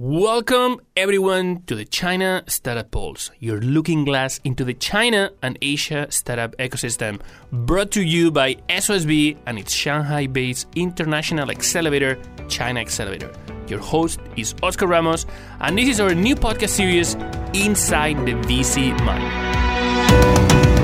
Welcome everyone to the China Startup Pulse, your looking glass into the China and Asia startup ecosystem, brought to you by SOSV and its Shanghai based international accelerator, China Accelerator. Your host is Oscar Ramos, and this is our new podcast series, Inside the VC Mind.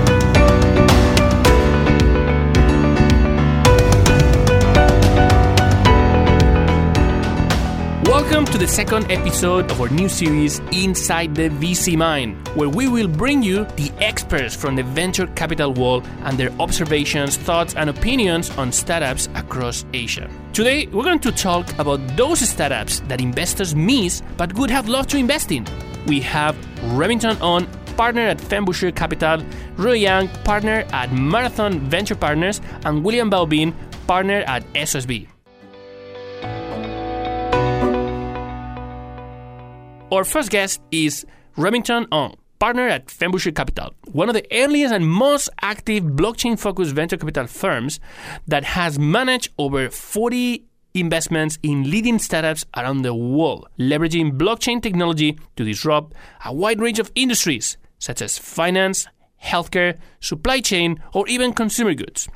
Welcome to the second episode of our new series, Inside the VC Mind, where we will bring you the experts from the venture capital world and their observations, thoughts, and opinions on startups across Asia. Today, we're going to talk about those startups that investors miss but would have loved to invest in. We have Remington Ong, partner at Fenbush Capital, Roy Yang, partner at Marathon Venture Partners, and William Bao Bean, partner at SOSV. Our first guest is Remington Ong, partner at Fenbush Capital, one of the earliest and most active blockchain focused venture capital firms that has managed over 40 investments in leading startups around the world, leveraging blockchain technology to disrupt a wide range of industries such as finance, healthcare, supply chain, or even consumer goods.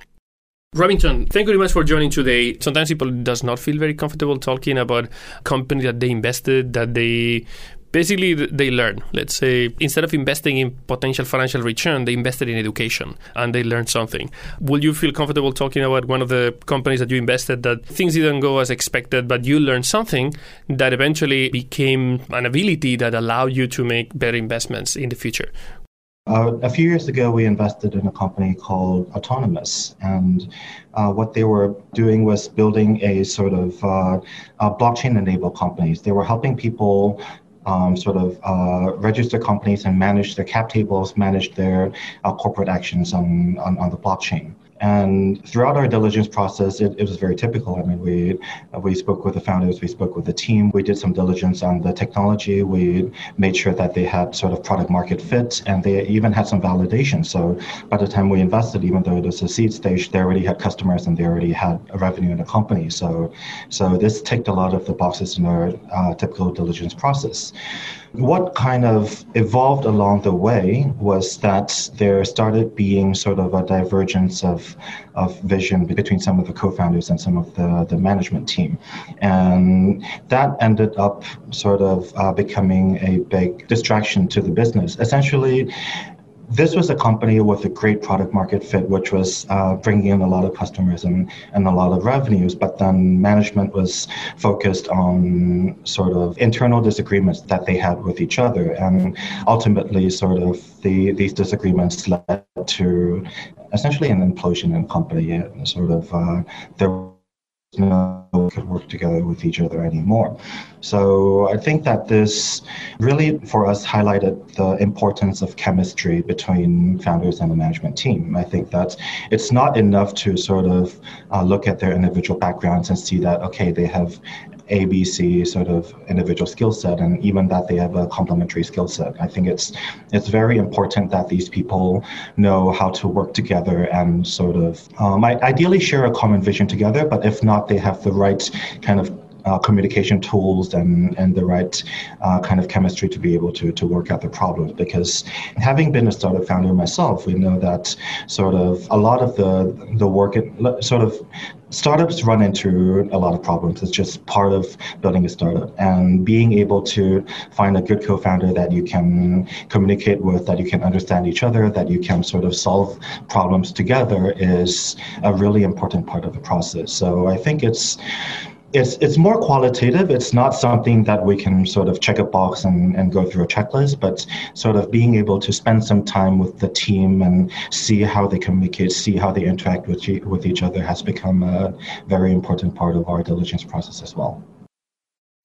Remington, thank you very much for joining today. Sometimes people does not feel very comfortable talking about company that they invested, that they basically they learn. Let's say instead of investing in potential financial return they invested in education and they learned something. Will you feel comfortable talking about one of the companies that you invested that things didn't go as expected but you learned something that eventually became an ability that allowed you to make better investments in the future? Uh, a few years ago, we invested in a company called Autonomous, and uh, what they were doing was building a sort of uh, blockchain-enabled companies. They were helping people um, sort of uh, register companies and manage their cap tables, manage their uh, corporate actions on, on, on the blockchain. And throughout our diligence process, it, it, was very typical. I mean, we we spoke with the founders, we spoke with the team, we did some diligence on the technology, we made sure that they had sort of product market fit, and they even had some validation. So by the time we invested, even though it was a seed stage, they already had customers and they already had a revenue in the company. So so this ticked a lot of the boxes in our uh, typical diligence process. What kind of evolved along the way was that there started being sort of a divergence of, of vision between some of the co founders and some of the, the management team. And that ended up sort of uh, becoming a big distraction to the business. Essentially, this was a company with a great product market fit, which was uh, bringing in a lot of customers and, and a lot of revenues. But then management was focused on sort of internal disagreements that they had with each other. And ultimately, sort of the, these disagreements led to essentially an implosion in the company. Sort of uh, there no could work together with each other anymore. So I think that this really, for us, highlighted the importance of chemistry between founders and the management team. I think that it's not enough to sort of uh, look at their individual backgrounds and see that, okay, they have ABC sort of individual skill set, and even that they have a complementary skill set. I think it's it's very important that these people know how to work together and sort of um, ideally share a common vision together. But if not, they have the right kind of uh, communication tools and, and the right uh, kind of chemistry to be able to, to work out the problems. Because having been a startup founder myself, we know that sort of a lot of the the work, sort of startups run into a lot of problems. It's just part of building a startup and being able to find a good co-founder that you can communicate with, that you can understand each other, that you can sort of solve problems together is a really important part of the process. So I think it's it's it's more qualitative. It's not something that we can sort of check a box and, and go through a checklist, but sort of being able to spend some time with the team and see how they communicate, see how they interact with with each other has become a very important part of our diligence process as well.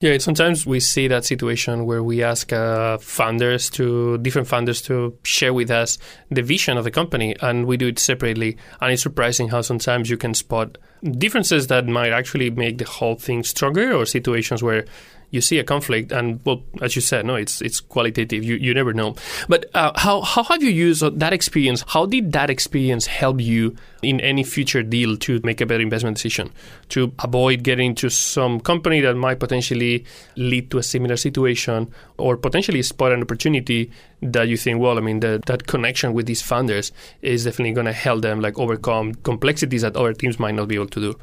Yeah, sometimes we see that situation where we ask uh, to different founders to share with us the vision of the company, and we do it separately. And it's surprising how sometimes you can spot differences that might actually make the whole thing stronger, or situations where you see a conflict, and well, as you said, no, it's it's qualitative. You you never know. But uh, how how have you used that experience? How did that experience help you in any future deal to make a better investment decision, to avoid getting to some company that might potentially lead to a similar situation, or potentially spot an opportunity that you think, well, I mean, the, that connection with these founders is definitely going to help them like overcome complexities that other teams might not be able to do.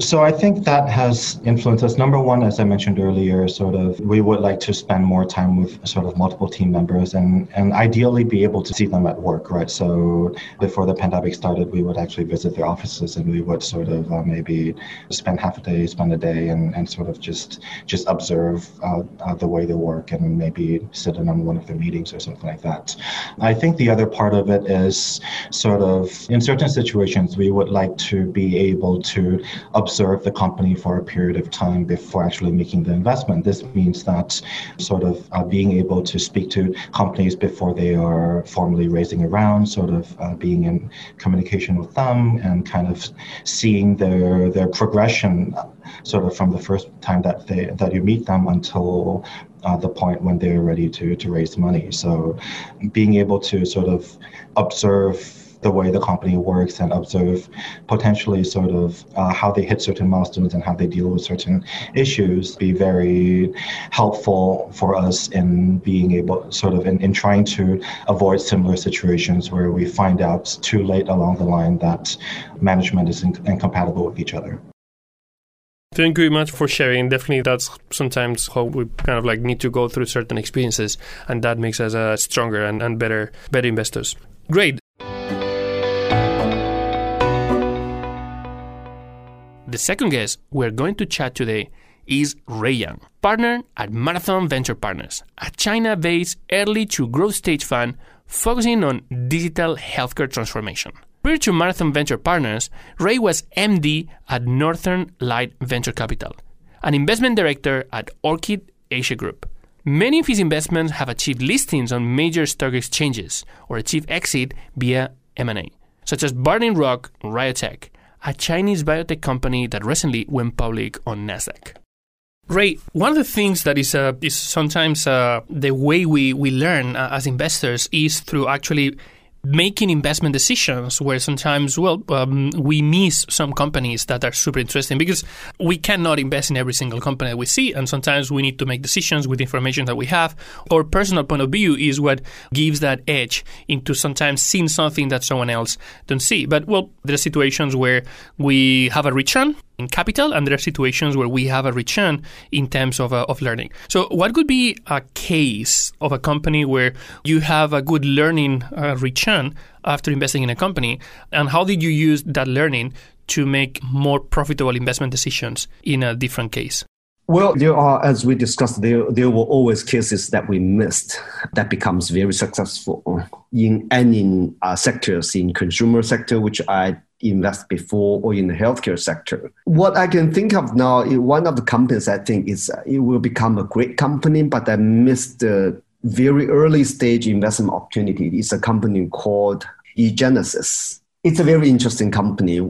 So I think that has influenced us. Number one, as I mentioned earlier, sort of we would like to spend more time with sort of multiple team members and and ideally be able to see them at work, right? So before the pandemic started, we would actually visit their offices and we would sort of uh, maybe spend half a day, spend a day, and, and sort of just just observe uh, uh, the way they work and maybe sit in on one of their meetings or something like that. I think the other part of it is sort of in certain situations we would like to be able to observe the company for a period of time before actually making the investment. This means that sort of uh, being able to speak to companies before they are formally raising a round, sort of uh, being in communication with them and kind of seeing their their progression sort of from the first time that they that you meet them until uh, the point when they're ready to to raise money. So being able to sort of observe the way the company works and observe potentially sort of uh, how they hit certain milestones and how they deal with certain issues be very helpful for us in being able sort of in, in trying to avoid similar situations where we find out too late along the line that management is in, incompatible with each other. Thank you very much for sharing. Definitely, that's sometimes how we kind of like need to go through certain experiences, and that makes us uh, stronger and, and better, better investors. Great. The second guest we're going to chat today is Ray Yang, partner at Marathon Venture Partners, a China based early to growth stage fund focusing on digital healthcare transformation. Prior to Marathon Venture Partners, Ray was MD at Northern Light Venture Capital, an investment director at Orchid Asia Group. Many of his investments have achieved listings on major stock exchanges or achieved exit via M&A, such as Burning Rock, Riotech, a Chinese biotech company that recently went public on Nasdaq. Ray, one of the things that is uh, is sometimes uh, the way we we learn uh, as investors is through actually making investment decisions where sometimes well um, we miss some companies that are super interesting because we cannot invest in every single company that we see. And sometimes we need to make decisions with information that we have. Our personal point of view is what gives that edge into sometimes seeing something that someone else don't see. But well there are situations where we have a return in capital, and there are situations where we have a return in terms of, uh, of learning. So, what could be a case of a company where you have a good learning uh, return after investing in a company, and how did you use that learning to make more profitable investment decisions in a different case? Well, there are, as we discussed, there there were always cases that we missed that becomes very successful in any uh, sectors, in consumer sector, which I invest before or in the healthcare sector. What I can think of now, one of the companies I think is it will become a great company, but I missed the very early stage investment opportunity. It's a company called eGenesis. It's a very interesting company.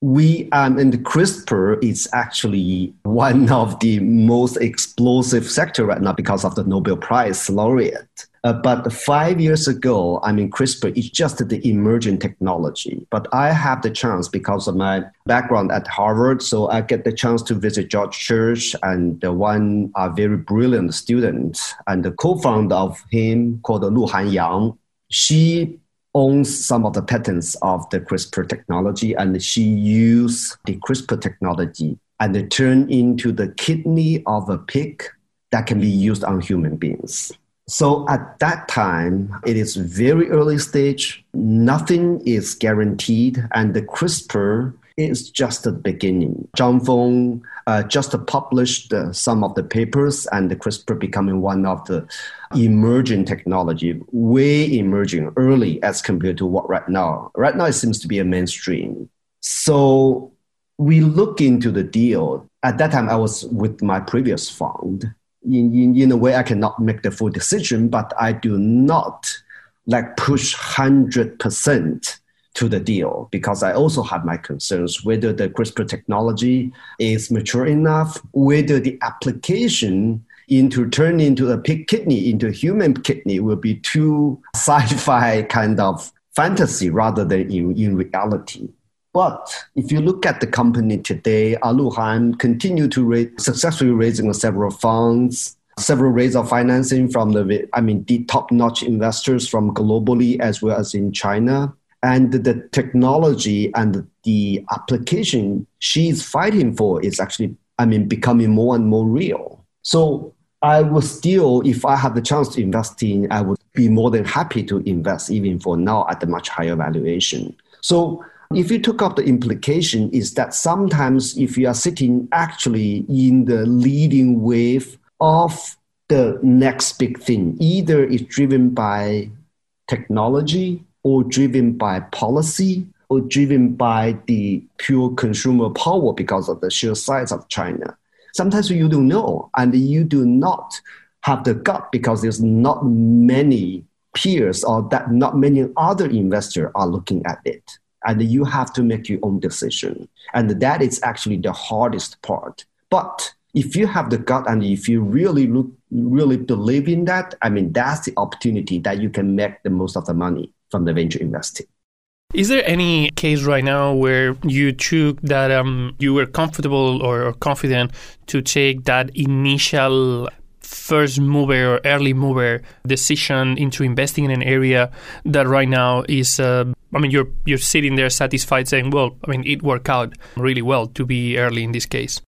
We um, and CRISPR is actually one of the most explosive sector right now because of the Nobel Prize laureate. Uh, but five years ago, I mean, CRISPR is just the emerging technology. But I have the chance because of my background at Harvard, so I get the chance to visit George Church and one uh, very brilliant student and the co-founder of him called Luhan Yang. She owns some of the patents of the CRISPR technology, and she used the CRISPR technology and turned into the kidney of a pig that can be used on human beings. So at that time, it is very early stage. Nothing is guaranteed, and the CRISPR is just the beginning. Zhang Feng uh, just published uh, some of the papers, and the CRISPR becoming one of the emerging technology, way emerging early as compared to what right now. Right now, it seems to be a mainstream. So we look into the deal. At that time, I was with my previous fund in, in, in a way I cannot make the full decision, but I do not like push 100% to the deal because I also have my concerns whether the CRISPR technology is mature enough, whether the application into turn into a pig kidney into a human kidney will be too sci-fi kind of fantasy rather than in, in reality. But if you look at the company today, Aluhan continue to raise, successfully raising several funds, several raises of financing from the, I mean, the top-notch investors from globally as well as in China. And the technology and the application she's fighting for is actually, I mean, becoming more and more real. So I would still, if I have the chance to invest in, I would be more than happy to invest even for now at a much higher valuation. So if you took up the implication is that sometimes if you are sitting actually in the leading wave of the next big thing, either it's driven by technology or driven by policy or driven by the pure consumer power because of the sheer size of China. Sometimes you don't know and you do not have the gut because there's not many peers or that not many other investors are looking at it. And you have to make your own decision. And that is actually the hardest part. But if you have the gut and if you really look really believe in that i mean that's the opportunity that you can make the most of the money from the venture investing is there any case right now where you took that um, you were comfortable or, confident to take that initial first mover or early mover decision into investing in an area that right now is uh, I mean you're you're sitting there satisfied saying well I mean it worked out really well to be early in this case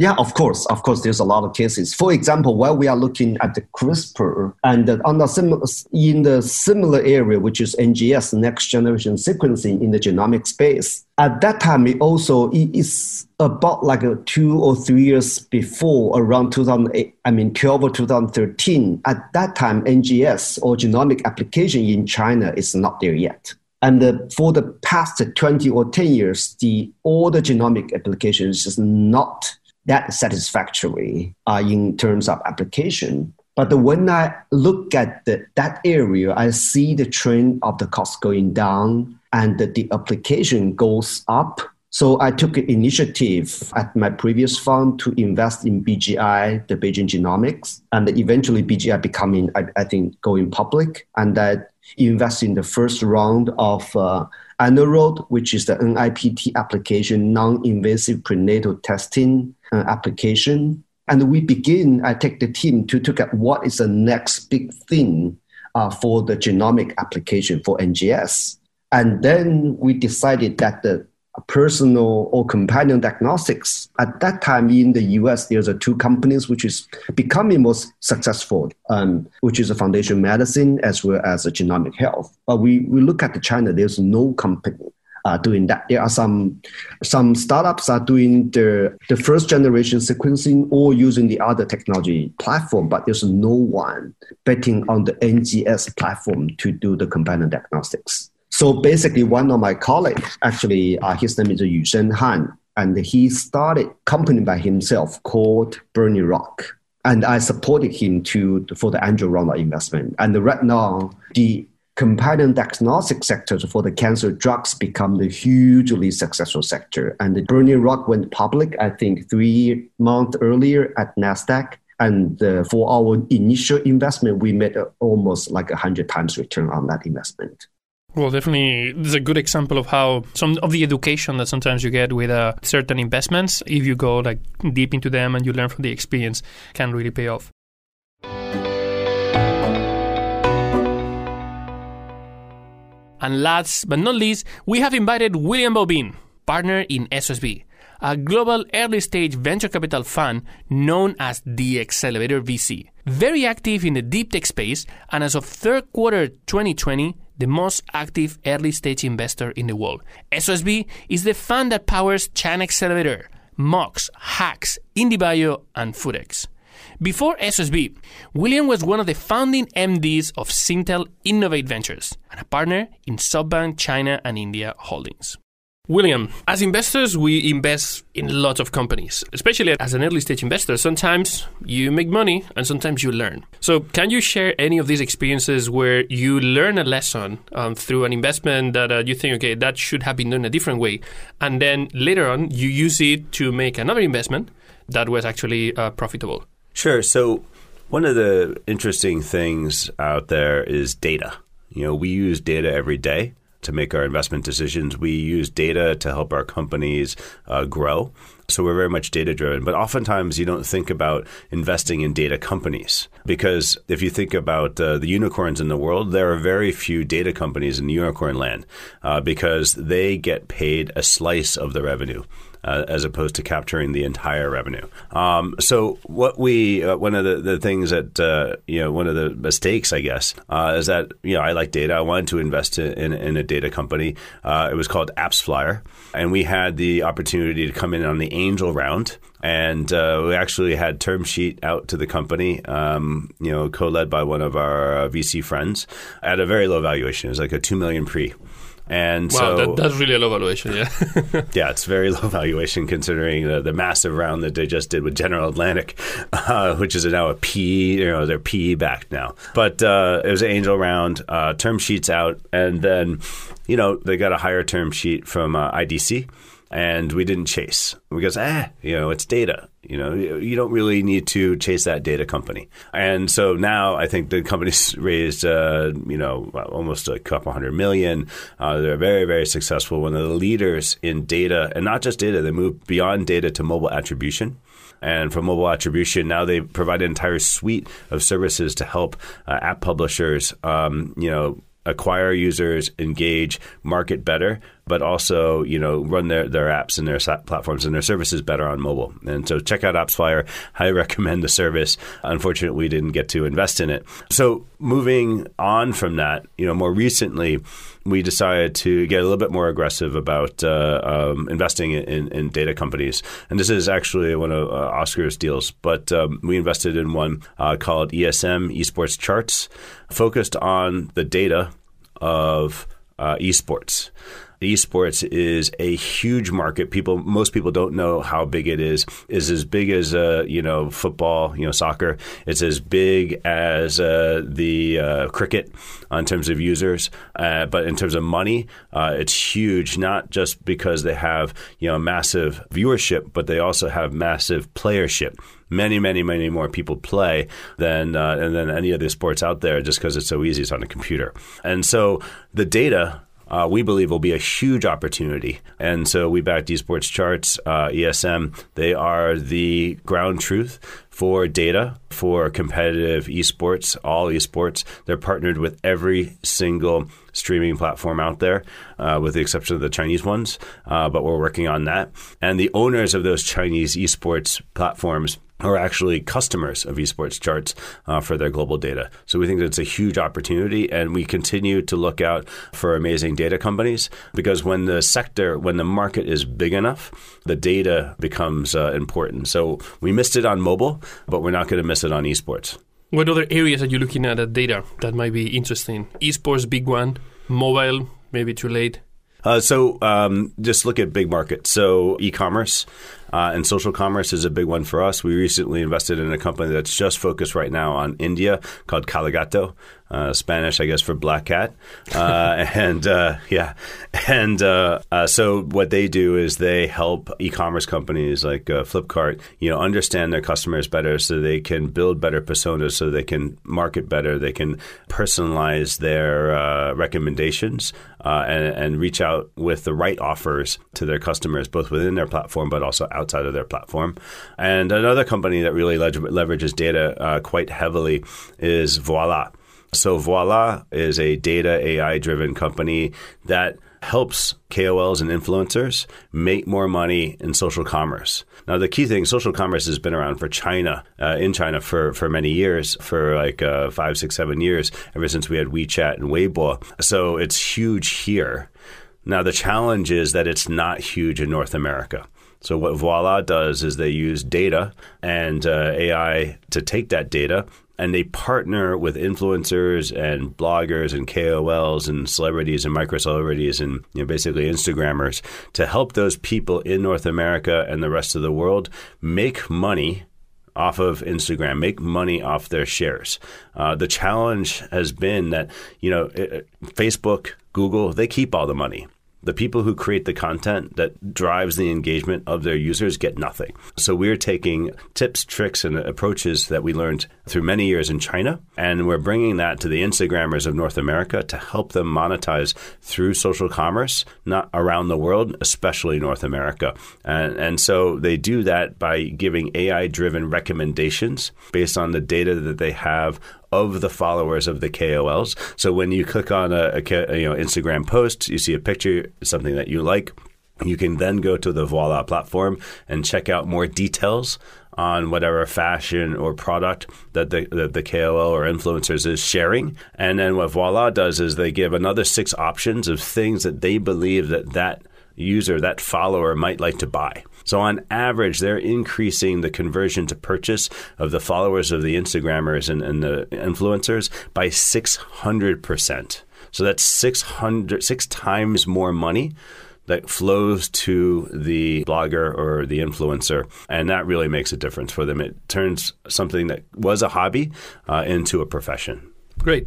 yeah, of course, of course. There's a lot of cases. For example, while we are looking at the CRISPR and on the sim- in the similar area, which is NGS, next generation sequencing in the genomic space, at that time it also is about like two or three years before, around 2008, I mean 12 or 2013. At that time, NGS or genomic application in China is not there yet. And the, for the past 20 or 10 years, the all the genomic applications is not that satisfactory uh, in terms of application. But when I look at the, that area, I see the trend of the cost going down and the, the application goes up. So I took an initiative at my previous fund to invest in BGI, the Beijing Genomics, and eventually BGI becoming, I, I think, going public. And that invest in the first round of uh, Annoroad, which is the NIPT application, non-invasive prenatal testing uh, application. And we begin, I take the team to look at what is the next big thing uh, for the genomic application for NGS. And then we decided that the personal or companion diagnostics. At that time in the US, there's a two companies which is becoming most successful, um, which is a foundation medicine as well as a genomic health. But we, we look at the China, there's no company uh, doing that. There are some some startups are doing the the first generation sequencing or using the other technology platform, but there's no one betting on the NGS platform to do the companion diagnostics. So basically, one of my colleagues, actually, uh, his name is Yusheng Han, and he started company by himself called Burning Rock. And I supported him to for the angel round investment. And right now, the companion diagnostic sector for the cancer drugs become the hugely successful sector. And the Burning Rock went public, I think, three months earlier at NASDAQ. And uh, for our initial investment, we made uh, almost like a 100 times return on that investment. Well, definitely, this is a good example of how some of the education that sometimes you get with uh, certain investments, if you go like deep into them and you learn from the experience, can really pay off. And last but not least, we have invited William Bao Bean, partner in SOSV, a global early stage venture capital fund known as the Accelerator VC. Very active in the deep tech space, and as of third quarter 2020, the most active early stage investor in the world. SOSV is the fund that powers China Accelerator, Mox, HAX, IndieBio, and Food-X. Before SOSV, William was one of the founding MDs of Singtel Innov8 Ventures and a partner in SoftBank China and India Holdings. William, as investors, we invest in lots of companies, especially as an early stage investor. Sometimes you make money and sometimes you learn. So, can you share any of these experiences where you learn a lesson um, through an investment that uh, you think, okay, that should have been done a different way? And then later on, you use it to make another investment that was actually uh, profitable? Sure. So, one of the interesting things out there is data. You know, we use data every day to make our investment decisions. We use data to help our companies uh, grow. So we're very much data driven. But oftentimes you don't think about investing in data companies because if you think about uh, the unicorns in the world, there are very few data companies in unicorn land uh, because they get paid a slice of the revenue uh, as opposed to capturing the entire revenue. Um, so what we uh, one of the, the things that uh, you know one of the mistakes I guess uh, is that you know I like data. I wanted to invest in, in a data company. Uh, it was called AppsFlyer, and we had the opportunity to come in on the angel round and uh, we actually had term sheet out to the company, um, you know, co-led by one of our VC friends at a very low valuation. It was like a two million pre. And wow, so that, that's really a low valuation, yeah. yeah, it's very low valuation considering the, the, massive round that they just did with General Atlantic, uh, which is now a PE, you know, they're PE backed now. But uh, it was an angel round, uh, term sheets out, and then, you know, they got a higher term sheet from uh, IDC and we didn't chase. Because ah you know it's data. You know you don't really need to chase that data company. And so now i think the company's raised uh, you know almost a couple hundred million. Uh, they're very very successful one of the leaders in data and not just data they move beyond data to mobile attribution. And from mobile attribution, now they provide an entire suite of services to help uh, app publishers, um, you know, acquire users, engage, market better, but also you know run their, their apps and their platforms and their services better on mobile. And so check out AppsFlyer. Highly recommend the service. Unfortunately, we didn't get to invest in it. So moving on from that, you know, more recently we decided to get a little bit more aggressive about uh, um, investing in, in, data companies. And this is actually one of uh, Oscar's deals, but um, we invested in one uh, called ESM, Esports Charts, focused on the data of uh, esports esports is a huge market. People, most people don't know how big it is. Is as big as uh, you know football, you know soccer. It's as big as uh, the uh, cricket in terms of users, uh, but in terms of money, uh, it's huge. Not just because they have you know massive viewership, but they also have massive playership many, many, many more people play than uh, and than any other sports out there just because it's so easy. It's on a computer, and so the data uh, we believe will be a huge opportunity. And so we backed esports charts, uh, ESM. They are the ground truth for data for competitive esports, all esports. They're partnered with every single streaming platform out there, uh, with the exception of the Chinese ones. Uh, but we're working on that. And the owners of those Chinese esports platforms are actually customers of esports charts uh, for their global data. So we think that it's a huge opportunity, and we continue to look out for amazing data companies because when the sector, when the market is big enough, the data becomes uh, important. So we missed it on mobile, but we're not going to miss it on esports. What other areas are you looking at at data that might be interesting? Esports, big one. Mobile, maybe too late. Uh, so um, just look at big markets. So e-commerce uh, and social commerce is a big one for us. We recently invested in a company that's just focused right now on India called Caligato uh, Spanish, I guess, for black cat. Uh, and uh, yeah, and uh, uh, so what they do is they help e-commerce companies like uh, Flipkart, you know, understand their customers better, so they can build better personas, so they can market better, they can personalize their recommendations. And, and, reach out with the right offers to their customers, both within their platform but also outside of their platform. And another company that really leverages data quite heavily is Voila. So Voila is a data AI driven company that helps KOLs and influencers make more money in social commerce. Now, the key thing, social commerce has been around for China, uh, in China for, for many years, for like uh, five, six, seven years, ever since we had WeChat and Weibo. So it's huge here. Now, the challenge is that it's not huge in North America. So what Voila does is they use data and uh, AI to take that data and they partner with influencers and bloggers and KOLs and celebrities and micro celebrities and you know, basically Instagrammers to help those people in North America and the rest of the world make money off of Instagram, make money off their shares. Uh, the challenge has been that you know it, Facebook, Google, they keep all the money the people who create the content that drives the engagement of their users get nothing. So we're taking tips, tricks, and approaches that we learned through many years in China, and we're bringing that to the Instagrammers of North America to help them monetize through social commerce, not around the world, especially North America. And, and so they do that by giving AI driven recommendations based on the data that they have of the followers of the KOLs. So when you click on a, a you know Instagram post, you see a picture, something that you like. You can then go to the Voila platform and check out more details on whatever fashion or product that the, that the KOL or influencers is sharing. And then what Voila does is they give another six options of things that they believe that that user, that follower might like to buy. So on average, they're increasing the conversion to purchase of the followers of the Instagrammers and, and the influencers by 600%. So that's 600, six times more money that flows to the blogger or the influencer. And that really makes a difference for them. It turns something that was a hobby uh, into a profession. Great.